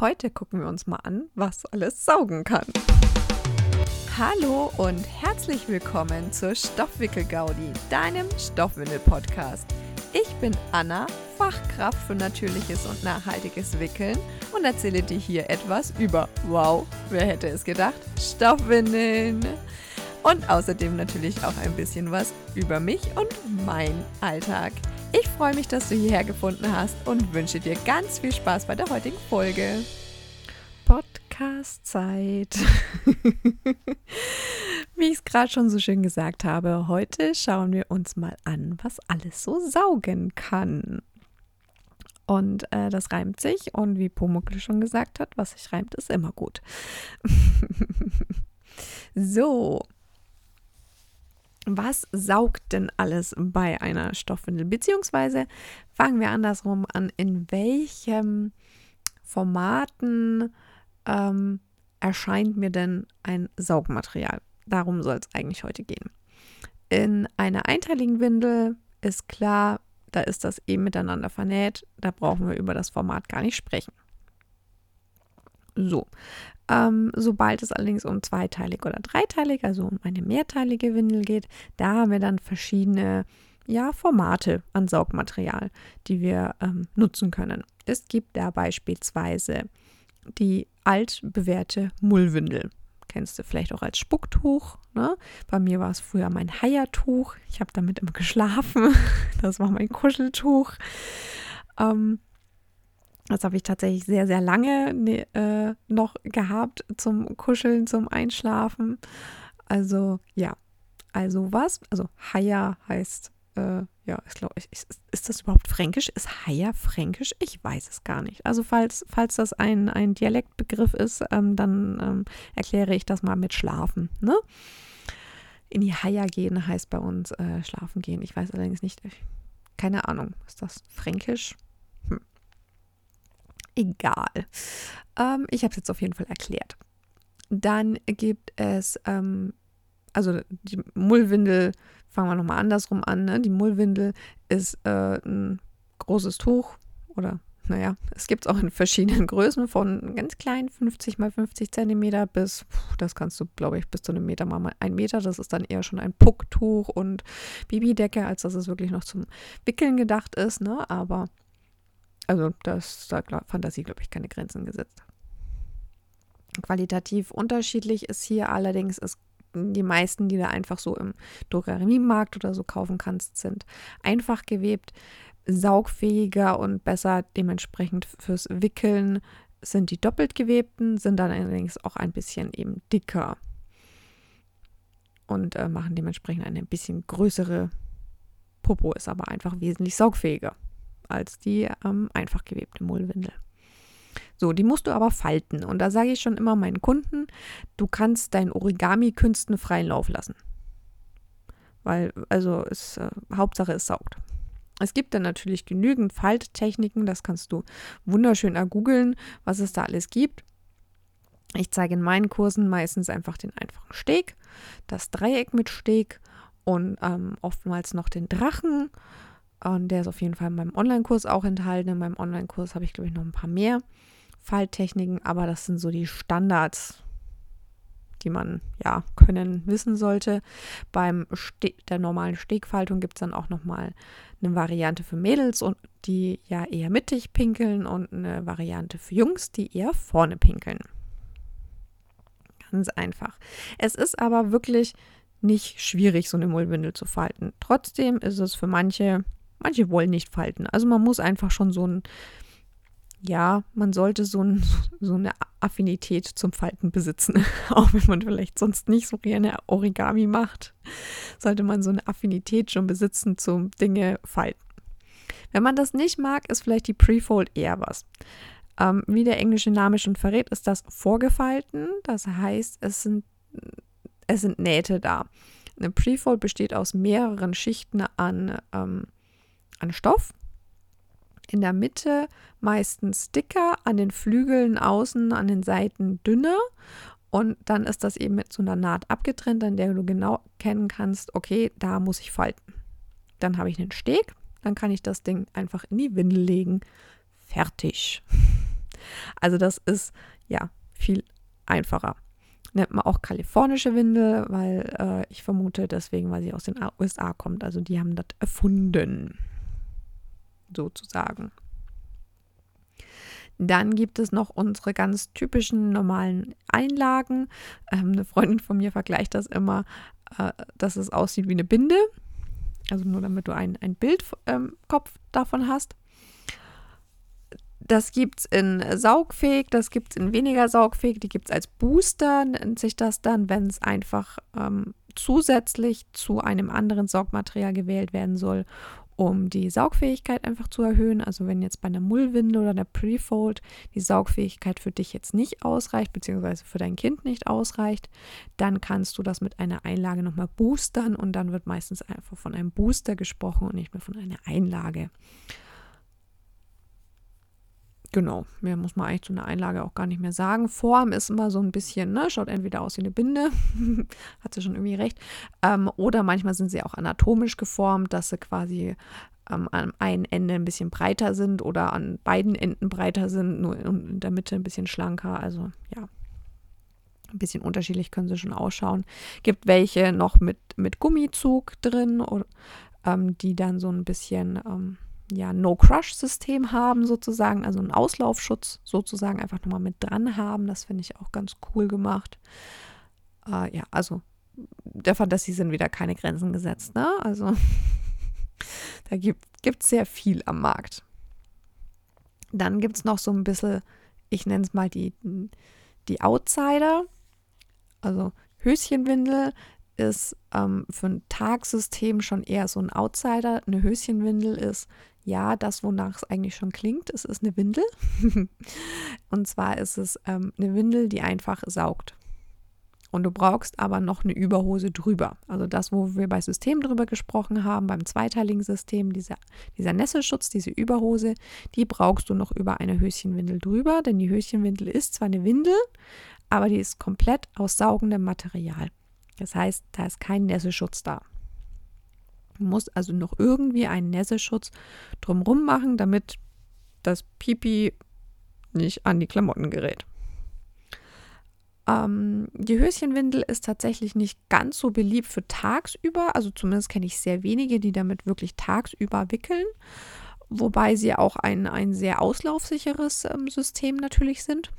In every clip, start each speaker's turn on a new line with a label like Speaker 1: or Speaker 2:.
Speaker 1: Heute gucken wir uns mal an, was alles saugen kann. Hallo und herzlich willkommen zur Stoffwickel-Gaudi, deinem Stoffwindel-Podcast. Ich bin Anna, Fachkraft für natürliches und nachhaltiges Wickeln und erzähle dir hier etwas über, wow, wer hätte es gedacht, Stoffwindeln. Und außerdem natürlich auch ein bisschen was über mich und mein Alltag. Ich freue mich, dass du hierher gefunden hast und wünsche dir ganz viel Spaß bei der heutigen Folge. Podcast-Zeit. Wie ich es gerade schon so schön gesagt habe, heute schauen wir uns mal an, was alles so saugen kann. Und äh, das reimt sich und wie Pumuckl schon gesagt hat, was sich reimt, ist immer gut. so, was saugt denn alles bei einer Stoffwindel? Beziehungsweise fangen wir andersrum an, in welchem Formaten ähm, erscheint mir denn ein Saugmaterial? Darum soll es eigentlich heute gehen. In einer einteiligen Windel ist klar, da ist das eben miteinander vernäht. Da brauchen wir über das Format gar nicht sprechen. So, ähm, sobald es allerdings um zweiteilig oder dreiteilig, also um eine mehrteilige Windel geht, da haben wir dann verschiedene ja, Formate an Saugmaterial, die wir ähm, nutzen können. Es gibt da beispielsweise die altbewährte Mullwindel. Kennst du vielleicht auch als Spucktuch. Ne? Bei mir war es früher mein Haiertuch. Ich habe damit immer geschlafen. Das war mein Kuscheltuch. Ähm, das habe ich tatsächlich sehr, sehr lange ne, äh, noch gehabt zum Kuscheln, zum Einschlafen. Also ja, also was? Also Haya heißt, äh, ja, ich glaube, ist, ist das überhaupt fränkisch? Ist Haya fränkisch? Ich weiß es gar nicht. Also falls, falls das ein, ein Dialektbegriff ist, ähm, dann ähm, erkläre ich das mal mit Schlafen. Ne? In die Haya gehen heißt bei uns äh, schlafen gehen. Ich weiß allerdings nicht, ich, keine Ahnung, ist das fränkisch? Egal. Ähm, ich habe es jetzt auf jeden Fall erklärt. Dann gibt es, ähm, also die Mullwindel, fangen wir nochmal andersrum an. Ne? Die Mullwindel ist äh, ein großes Tuch oder naja, es gibt es auch in verschiedenen Größen, von ganz klein, 50 mal 50 Zentimeter, bis, das kannst du, glaube ich, bis zu einem Meter mal ein Meter. Das ist dann eher schon ein Pucktuch und Babydecke, als dass es wirklich noch zum Wickeln gedacht ist. Ne? Aber also da ist da Fantasie, glaube ich, keine Grenzen gesetzt. Qualitativ unterschiedlich ist hier allerdings, ist die meisten, die du einfach so im Drogeriemarkt oder so kaufen kannst, sind einfach gewebt, saugfähiger und besser dementsprechend fürs Wickeln sind die doppelt gewebten, sind dann allerdings auch ein bisschen eben dicker und äh, machen dementsprechend eine bisschen größere Popo, ist aber einfach wesentlich saugfähiger als die ähm, einfach gewebte Mullwindel. So, die musst du aber falten. Und da sage ich schon immer meinen Kunden, du kannst deinen Origami-Künsten freien Lauf lassen. Weil, also, es, äh, Hauptsache es saugt. Es gibt dann natürlich genügend Falttechniken, das kannst du wunderschön ergoogeln, was es da alles gibt. Ich zeige in meinen Kursen meistens einfach den einfachen Steg, das Dreieck mit Steg und ähm, oftmals noch den Drachen und der ist auf jeden Fall in meinem Online-Kurs auch enthalten. In meinem Online-Kurs habe ich, glaube ich, noch ein paar mehr Falltechniken, aber das sind so die Standards, die man ja können, wissen sollte. Beim Ste der normalen Stegfaltung gibt es dann auch nochmal eine Variante für Mädels und die ja eher mittig pinkeln und eine Variante für Jungs, die eher vorne pinkeln. Ganz einfach. Es ist aber wirklich nicht schwierig, so eine Mullwindel zu falten. Trotzdem ist es für manche Manche wollen nicht falten. Also man muss einfach schon so ein, ja, man sollte so, ein, so eine Affinität zum Falten besitzen. Auch wenn man vielleicht sonst nicht so gerne Origami macht, sollte man so eine Affinität schon besitzen zum Dinge falten. Wenn man das nicht mag, ist vielleicht die Prefold eher was. Ähm, wie der englische Name schon verrät, ist das vorgefalten. Das heißt, es sind, es sind Nähte da. Eine Prefold besteht aus mehreren Schichten an ähm, an Stoff. In der Mitte meistens dicker, an den Flügeln außen, an den Seiten dünner. Und dann ist das eben mit so einer Naht abgetrennt, an der du genau kennen kannst, okay, da muss ich falten. Dann habe ich einen Steg, dann kann ich das Ding einfach in die Windel legen. Fertig. Also das ist ja viel einfacher. Nennt man auch kalifornische Windel, weil äh, ich vermute deswegen, weil sie aus den USA kommt. Also die haben das erfunden, sozusagen. Dann gibt es noch unsere ganz typischen normalen Einlagen. Ähm, eine Freundin von mir vergleicht das immer, äh, dass es aussieht wie eine Binde. Also nur damit du ein, ein Bild ähm, davon hast. Das gibt es in saugfähig, das gibt es in weniger saugfähig, die gibt es als Booster, nennt sich das dann, wenn es einfach ähm, zusätzlich zu einem anderen Saugmaterial gewählt werden soll, um die Saugfähigkeit einfach zu erhöhen. Also wenn jetzt bei einer Mullwinde oder einer Prefold die Saugfähigkeit für dich jetzt nicht ausreicht, beziehungsweise für dein Kind nicht ausreicht, dann kannst du das mit einer Einlage nochmal boostern und dann wird meistens einfach von einem Booster gesprochen und nicht mehr von einer Einlage. Genau, mehr muss man eigentlich zu einer Einlage auch gar nicht mehr sagen. Form ist immer so ein bisschen, ne, schaut entweder aus wie eine Binde, hat sie schon irgendwie recht, ähm, oder manchmal sind sie auch anatomisch geformt, dass sie quasi ähm, am einen Ende ein bisschen breiter sind oder an beiden Enden breiter sind, nur in der Mitte ein bisschen schlanker. Also ja, ein bisschen unterschiedlich können sie schon ausschauen. Gibt welche noch mit, mit Gummizug drin, oder, ähm, die dann so ein bisschen ähm, ja, No-Crush-System haben, sozusagen, also einen Auslaufschutz sozusagen einfach nochmal mit dran haben. Das finde ich auch ganz cool gemacht. Äh, ja, also der Fantasie sind wieder keine Grenzen gesetzt, ne? Also da gibt es sehr viel am Markt. Dann gibt es noch so ein bisschen, ich nenne es mal die, die Outsider. Also Höschenwindel ist ähm, für ein Tagsystem schon eher so ein Outsider. Eine Höschenwindel ist ja, das, wonach es eigentlich schon klingt, es ist eine Windel. und zwar ist es ähm, eine Windel, die einfach saugt. Und du brauchst aber noch eine Überhose drüber. Also das, wo wir bei System drüber gesprochen haben, beim zweiteiligen System, dieser, dieser Nesselschutz, diese Überhose, die brauchst du noch über eine Höschenwindel drüber, denn die Höschenwindel ist zwar eine Windel, aber die ist komplett aus saugendem Material. Das heißt, da ist kein Nesselschutz da. Du musst also noch irgendwie einen Nässeschutz drumrum machen, damit das Pipi nicht an die Klamotten gerät. Ähm, die Höschenwindel ist tatsächlich nicht ganz so beliebt für tagsüber. Also zumindest kenne ich sehr wenige, die damit wirklich tagsüber wickeln. Wobei sie auch ein, ein sehr auslaufsicheres ähm, System natürlich sind.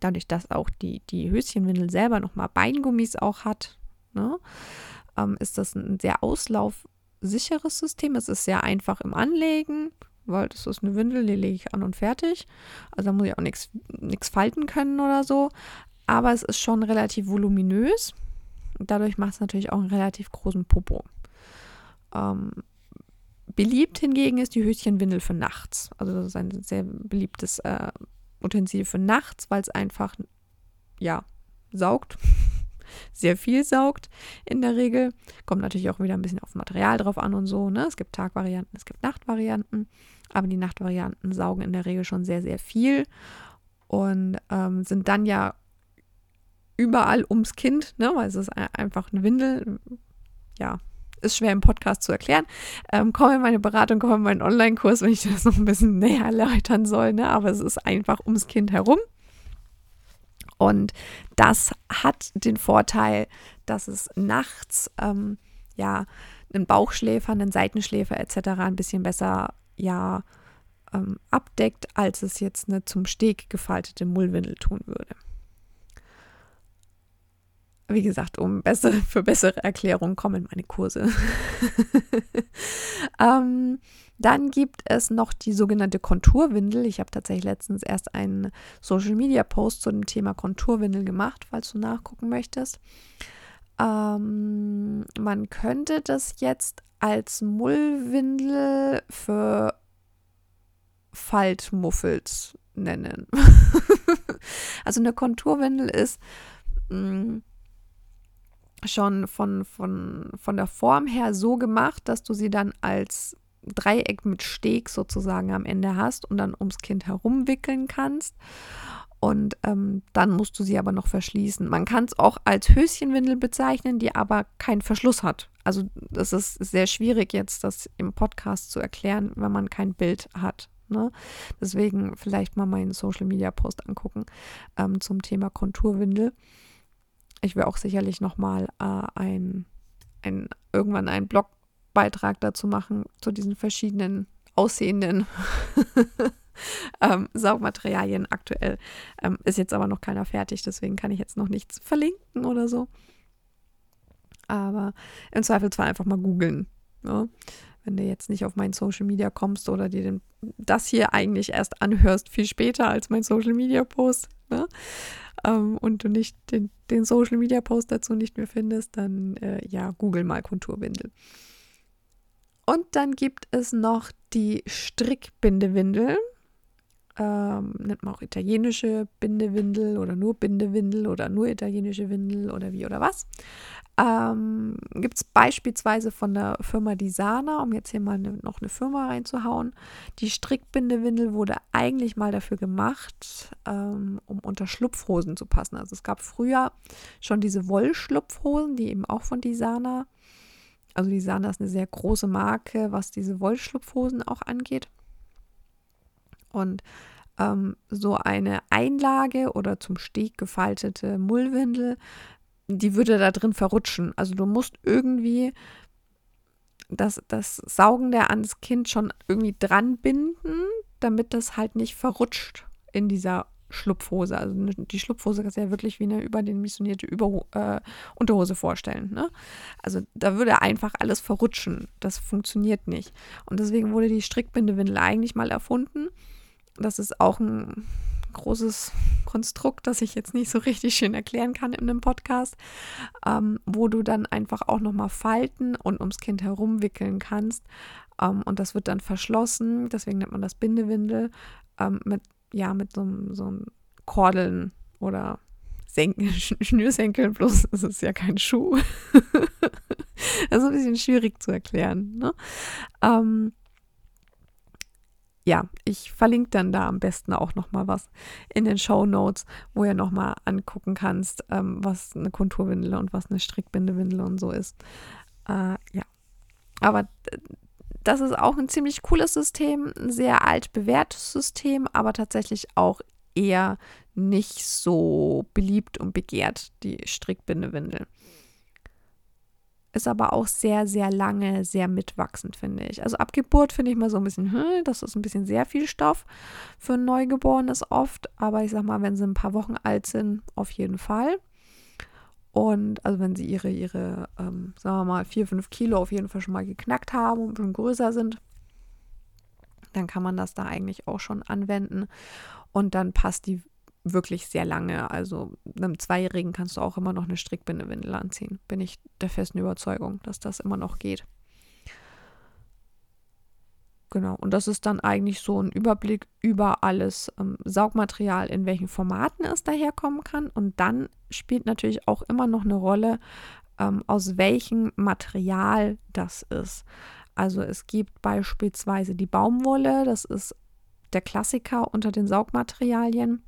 Speaker 1: Dadurch, dass auch die, die Höschenwindel selber nochmal Beingummis auch hat. Ne? Ähm, ist das ein sehr auslaufsicheres System. Es ist sehr einfach im Anlegen, weil das ist eine Windel, die lege ich an und fertig. Also da muss ich auch nichts falten können oder so. Aber es ist schon relativ voluminös. Dadurch macht es natürlich auch einen relativ großen Popo. Ähm, beliebt hingegen ist die Höschenwindel für nachts. Also das ist ein sehr beliebtes äh, Utensil für nachts, weil es einfach, ja, saugt sehr viel saugt in der Regel. Kommt natürlich auch wieder ein bisschen auf Material drauf an und so. Ne? Es gibt Tagvarianten, es gibt Nachtvarianten, aber die Nachtvarianten saugen in der Regel schon sehr, sehr viel und ähm, sind dann ja überall ums Kind, ne? weil es ist einfach eine Windel. Ja, ist schwer im Podcast zu erklären. Ähm, komm in meine Beratung, komm in meinen Online-Kurs, wenn ich das noch ein bisschen näher erläutern soll. Ne? Aber es ist einfach ums Kind herum. Und das hat den Vorteil, dass es nachts ähm, ja einen Bauchschläfer, einen Seitenschläfer etc. ein bisschen besser ja ähm, abdeckt, als es jetzt eine zum Steg gefaltete Mullwindel tun würde. Wie gesagt, um bessere, für bessere Erklärungen kommen meine Kurse. ähm, dann gibt es noch die sogenannte Konturwindel. Ich habe tatsächlich letztens erst einen Social Media Post zu dem Thema Konturwindel gemacht, falls du nachgucken möchtest. Ähm, man könnte das jetzt als Mullwindel für Faltmuffels nennen. also eine Konturwindel ist mh, mm, schon von, von, von der Form her so gemacht, dass du sie dann als Dreieck mit Steg sozusagen am Ende hast und dann ums Kind herumwickeln kannst. Und ähm, dann musst du sie aber noch verschließen. Man kann es auch als Höschenwindel bezeichnen, die aber keinen Verschluss hat. Also das ist sehr schwierig jetzt, das im Podcast zu erklären, wenn man kein Bild hat. Ne? Deswegen vielleicht mal meinen Social Media Post angucken ähm, zum Thema Konturwindel. Ich will auch sicherlich nochmal äh, ein, ein, irgendwann einen Blogbeitrag dazu machen, zu diesen verschiedenen aussehenden ähm, Saugmaterialien aktuell. Ähm, ist jetzt aber noch keiner fertig, deswegen kann ich jetzt noch nichts verlinken oder so. Aber im Zweifelsfall einfach mal googeln. Ja? Ne? Wenn du jetzt nicht auf mein Social Media kommst oder dir den, das hier eigentlich erst anhörst, viel später als mein Social Media Post, ne? ähm, und du nicht den, den, Social Media Post dazu nicht mehr findest, dann äh, ja, google mal Konturwindel. Und dann gibt es noch die Strickbindewindel. Ähm, nennt man auch italienische Bindewindel oder nur Bindewindel oder nur italienische Windel oder wie oder was. Ähm, Gibt es beispielsweise von der Firma Disana, um jetzt hier mal ne, noch eine Firma reinzuhauen. Die Strickbindewindel wurde eigentlich mal dafür gemacht, ähm, um unter Schlupfhosen zu passen. Also es gab früher schon diese Wollschlupfhosen, die eben auch von Disana, also Disana ist eine sehr große Marke, was diese Wollschlupfhosen auch angeht. Und ähm, so eine Einlage oder zum Steg gefaltete Mullwindel die würde da drin verrutschen. Also du musst irgendwie das, das Saugen der ans Kind schon irgendwie dran binden, damit das halt nicht verrutscht in dieser Schlupfhose. Also ne, die Schlupfhose kannst du ja wirklich wie eine überdimensionierte Über äh, Unterhose vorstellen. Ne? Also da würde einfach alles verrutschen. Das funktioniert nicht. Und deswegen wurde die Strickbindewindel eigentlich mal erfunden. Das ist auch ein großes Konstrukt, das ich jetzt nicht so richtig schön erklären kann in einem Podcast, ähm, wo du dann einfach auch nochmal falten und ums Kind herum wickeln kannst. Ähm, und das wird dann verschlossen, deswegen nennt man das Bindewindel, ähm, mit, ja, mit so, so einem Kordeln oder Senken, Schnürsenkeln, bloß es ist ja kein Schuh. das ist ein bisschen schwierig zu erklären. Ne? Ähm, ja, ich verlinke dann da am besten auch noch mal was in den Show Notes, wo ihr noch mal angucken kannst, ähm, was eine Konturwindel und was eine Strickbindewindel und so ist. Äh, ja, aber das ist auch ein ziemlich cooles System, ein sehr alt bewährtes System, aber tatsächlich auch eher nicht so beliebt und begehrt, die Strickbindewindel ist aber auch sehr, sehr lange, sehr mitwachsend, finde ich. Also ab Geburt finde ich mal so ein bisschen, hm, das ist ein bisschen sehr viel Stoff für ein Neugeborenes oft. Aber ich sag mal, wenn sie ein paar Wochen alt sind, auf jeden Fall. Und also wenn sie ihre, ihre ähm, sagen wir mal, vier, fünf Kilo auf jeden Fall schon mal geknackt haben und schon größer sind, dann kann man das da eigentlich auch schon anwenden. Und dann passt die wirklich sehr lange. Also einem Zweijährigen kannst du auch immer noch eine Strickbindewindel anziehen. Bin ich der festen Überzeugung, dass das immer noch geht. Genau, und das ist dann eigentlich so ein Überblick über alles ähm, Saugmaterial, in welchen Formaten es daherkommen kann. Und dann spielt natürlich auch immer noch eine Rolle, ähm, aus welchem Material das ist. Also es gibt beispielsweise die Baumwolle, das ist der Klassiker unter den Saugmaterialien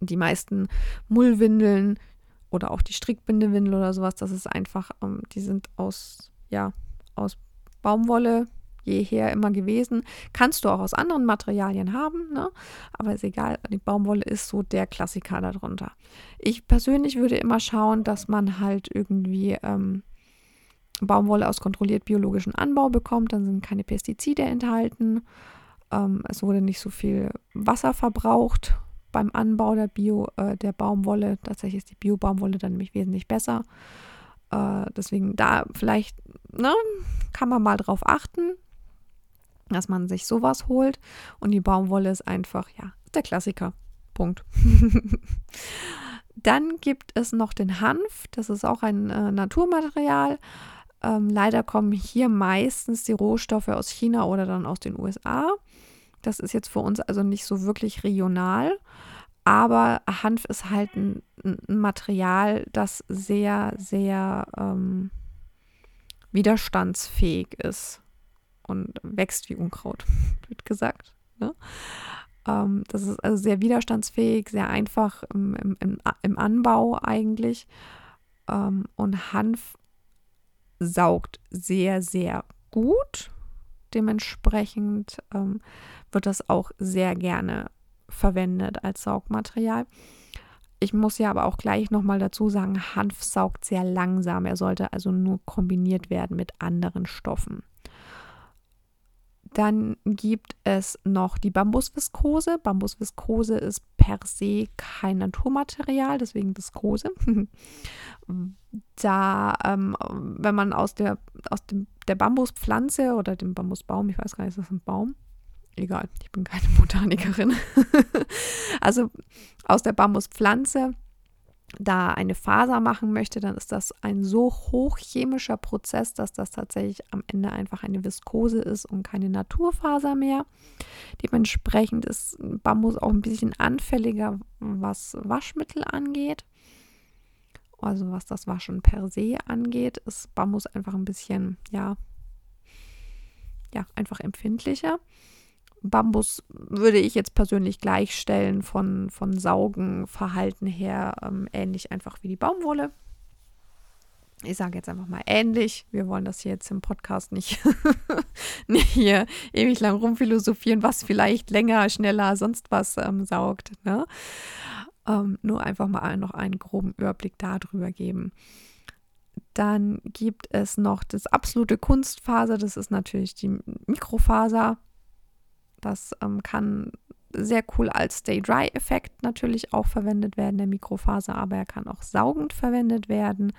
Speaker 1: die meisten Mullwindeln oder auch die Strickbindewindel oder sowas, das ist einfach, ähm, die sind aus, ja, aus Baumwolle jeher immer gewesen. Kannst du auch aus anderen Materialien haben, ne? aber ist egal, die Baumwolle ist so der Klassiker darunter. Ich persönlich würde immer schauen, dass man halt irgendwie ähm, Baumwolle aus kontrolliert biologischen Anbau bekommt, dann sind keine Pestizide enthalten. Ähm, es wurde nicht so viel Wasser verbraucht beim Anbau der Bio, äh, der Baumwolle. Tatsächlich ist die Bio-Baumwolle dann nämlich wesentlich besser. Äh, deswegen da vielleicht, ne, kann man mal drauf achten, dass man sich sowas holt. Und die Baumwolle ist einfach, ja, der Klassiker. Punkt. Dann gibt es noch den Hanf. Das ist auch ein äh, Naturmaterial. Ähm, leider kommen hier meistens die Rohstoffe aus China oder dann aus den USA. Das ist jetzt für uns also nicht so wirklich regional. Aber Hanf ist halt ein, ein Material, das sehr, sehr ähm, widerstandsfähig ist und wächst wie Unkraut, wird gesagt. Ne? Ähm, das ist also sehr widerstandsfähig, sehr einfach im, im, im Anbau eigentlich. Ähm, und Hanf saugt sehr, sehr gut Dementsprechend ähm, wird das auch sehr gerne verwendet als Saugmaterial. Ich muss ja aber auch gleich nochmal dazu sagen, Hanf saugt sehr langsam. Er sollte also nur kombiniert werden mit anderen Stoffen. Dann gibt es noch die Bambusviskose. Bambusviskose ist per se kein Naturmaterial, deswegen Viskose. da, ähm, wenn man aus der, aus dem, der Bambuspflanze oder dem Bambusbaum, ich weiß gar nicht, ist das ein Baum? Egal, ich bin keine Botanikerin. also aus der Bambuspflanze da eine Faser machen möchte, dann ist das ein so hochchemischer Prozess, dass das tatsächlich am Ende einfach eine Viskose ist und keine Naturfaser mehr. Dementsprechend ist Bambus auch ein bisschen anfälliger, was Waschmittel angeht. Also was das Waschen per se angeht, ist Bambus einfach ein bisschen, ja, ja, einfach empfindlicher. Bambus würde ich jetzt persönlich gleichstellen von, von Saugenverhalten her, ähm, ähnlich einfach wie die Baumwolle. Ich sage jetzt einfach mal ähnlich. Wir wollen das hier jetzt im Podcast nicht, nicht hier ewig lang rumphilosophieren, was vielleicht länger, schneller, sonst was ähm, saugt. Ne? Ähm, nur einfach mal noch einen groben Überblick darüber geben. Dann gibt es noch das absolute Kunstfaser, das ist natürlich die Mikrofaser. Das ähm, kann sehr cool als Stay-Dry-Effekt natürlich auch verwendet werden, der Mikrofaser, aber er kann auch saugend verwendet werden.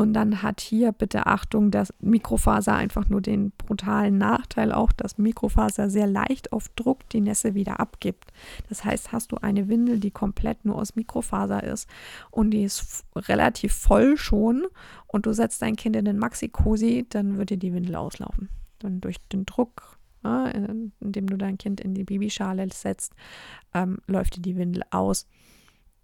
Speaker 1: Und dann hat hier bitte Achtung, dass Mikrofaser einfach nur den brutalen Nachteil auch, dass Mikrofaser sehr leicht auf Druck die Nässe wieder abgibt. Das heißt, hast du eine Windel, die komplett nur aus Mikrofaser ist und die ist relativ voll schon und du setzt dein Kind in den Maxi-Cosi, dann würde die Windel auslaufen. Dann durch den Druck indem du dein Kind in die Babyschale setzt, ähm, läuft dir die Windel aus.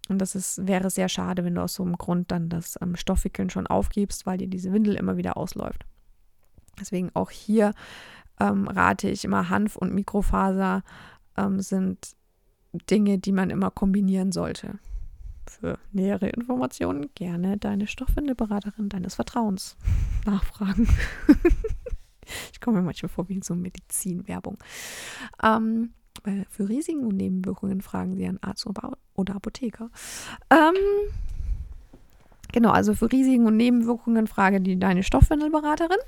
Speaker 1: Und das ist, wäre sehr schade, wenn du aus so einem Grund dann das ähm, Stoffwickeln schon aufgibst, weil dir diese Windel immer wieder ausläuft. Deswegen auch hier ähm, rate ich immer, Hanf und Mikrofaser ähm, sind Dinge, die man immer kombinieren sollte. Für nähere Informationen gerne deine Stoffwindelberaterin deines Vertrauens nachfragen. Ich komme mir manchmal vor wie so Medizinwerbung. Ähm, für Risiken und Nebenwirkungen fragen Sie einen Arzt oder Apotheker. Ähm, genau, also für Risiken und Nebenwirkungen frage die deine Stoffwindelberaterin.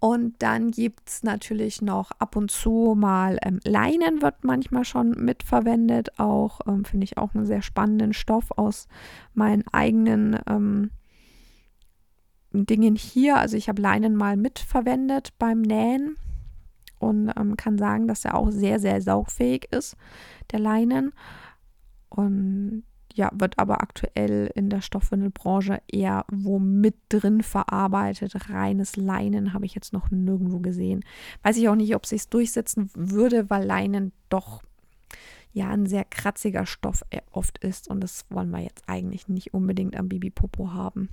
Speaker 1: Und dann gibt es natürlich noch ab und zu mal ähm, Leinen wird manchmal schon mitverwendet. Auch ähm, finde ich auch einen sehr spannenden Stoff aus meinen eigenen ähm, Dingen hier. Also ich habe Leinen mal mitverwendet beim Nähen und ähm, kann sagen, dass er auch sehr, sehr saugfähig ist, der Leinen. Und ja, wird aber aktuell in der Stoffwindelbranche eher wo mit drin verarbeitet. Reines Leinen habe ich jetzt noch nirgendwo gesehen. Weiß ich auch nicht, ob sich durchsetzen würde, weil Leinen doch ja ein sehr kratziger Stoff äh, oft ist und das wollen wir jetzt eigentlich nicht unbedingt am Babypopo haben.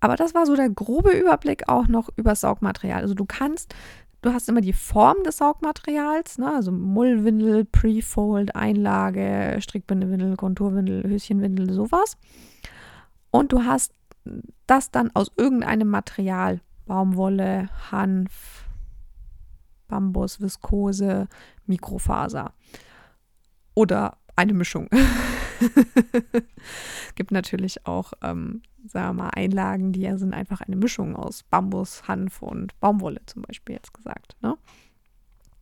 Speaker 1: Aber das war so der grobe Überblick auch noch über Saugmaterial. Also du kannst, du hast immer die Form des Saugmaterials, ne? also Mullwindel, Prefold, Einlage, Strickbindewindel, Konturwindel, Höschenwindel, sowas. Und du hast das dann aus irgendeinem Material, Baumwolle, Hanf, Bambus, Viskose, Mikrofaser oder eine Mischung. Gibt natürlich auch, ähm, sagen wir mal, Einlagen, die ja sind einfach eine Mischung aus Bambus, Hanf und Baumwolle zum Beispiel jetzt gesagt. Ne?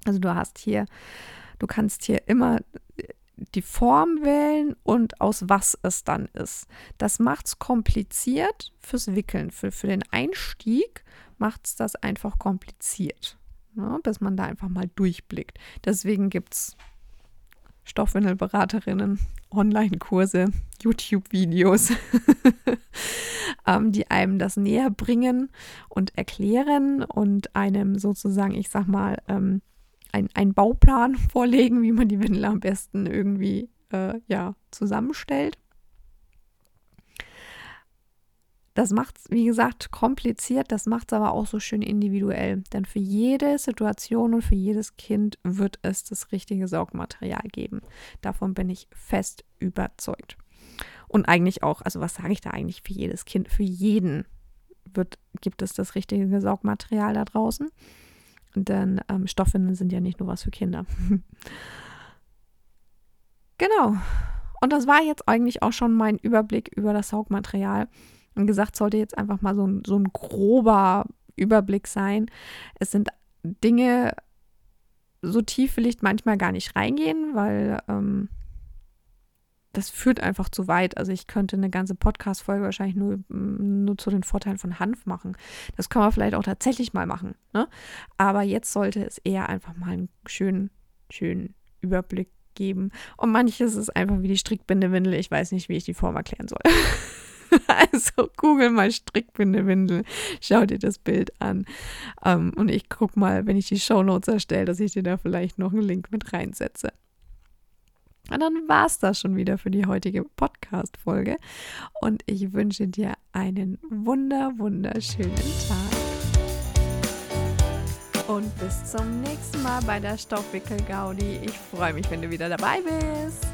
Speaker 1: Also du hast hier, du kannst hier immer die Form wählen und aus was es dann ist. Das macht es kompliziert fürs Wickeln. Für, für den Einstieg macht es das einfach kompliziert, ne? bis man da einfach mal durchblickt. Deswegen gibt es Stoffwindelberaterinnen, Online-Kurse, YouTube-Videos, ähm, die einem das näher bringen und erklären und einem sozusagen, ich sag mal, ähm, einen Bauplan vorlegen, wie man die Windel am besten irgendwie äh, ja, zusammenstellt. Das macht es, wie gesagt, kompliziert, das macht es aber auch so schön individuell. Denn für jede Situation und für jedes Kind wird es das richtige Saugmaterial geben. Davon bin ich fest überzeugt. Und eigentlich auch, also was sage ich da eigentlich für jedes Kind? Für jeden wird, gibt es das richtige Saugmaterial da draußen. Denn ähm, Stoffwindeln sind ja nicht nur was für Kinder. genau. Und das war jetzt eigentlich auch schon mein Überblick über das Saugmaterial. Gesagt, sollte jetzt einfach mal so ein, so ein grober Überblick sein. Es sind Dinge, so tief will ich manchmal gar nicht reingehen, weil ähm, das führt einfach zu weit. Also ich könnte eine ganze Podcast-Folge wahrscheinlich nur, nur zu den Vorteilen von Hanf machen. Das kann man vielleicht auch tatsächlich mal machen. Ne? Aber jetzt sollte es eher einfach mal einen schönen, schönen Überblick geben. Und manches ist einfach wie die Strickbindewindel. Ich weiß nicht, wie ich die Form erklären soll. also google mal Strickbindewindel, schau dir das Bild an. Ähm, und ich gucke mal, wenn ich die Shownotes erstelle, dass ich dir da vielleicht noch einen Link mit reinsetze. Und dann war es das schon wieder für die heutige Podcast-Folge. Und ich wünsche dir einen wunder, wunderschönen Tag. Und bis zum nächsten Mal bei der Stoffwickel-Gaudi. Ich freue mich, wenn du wieder dabei bist.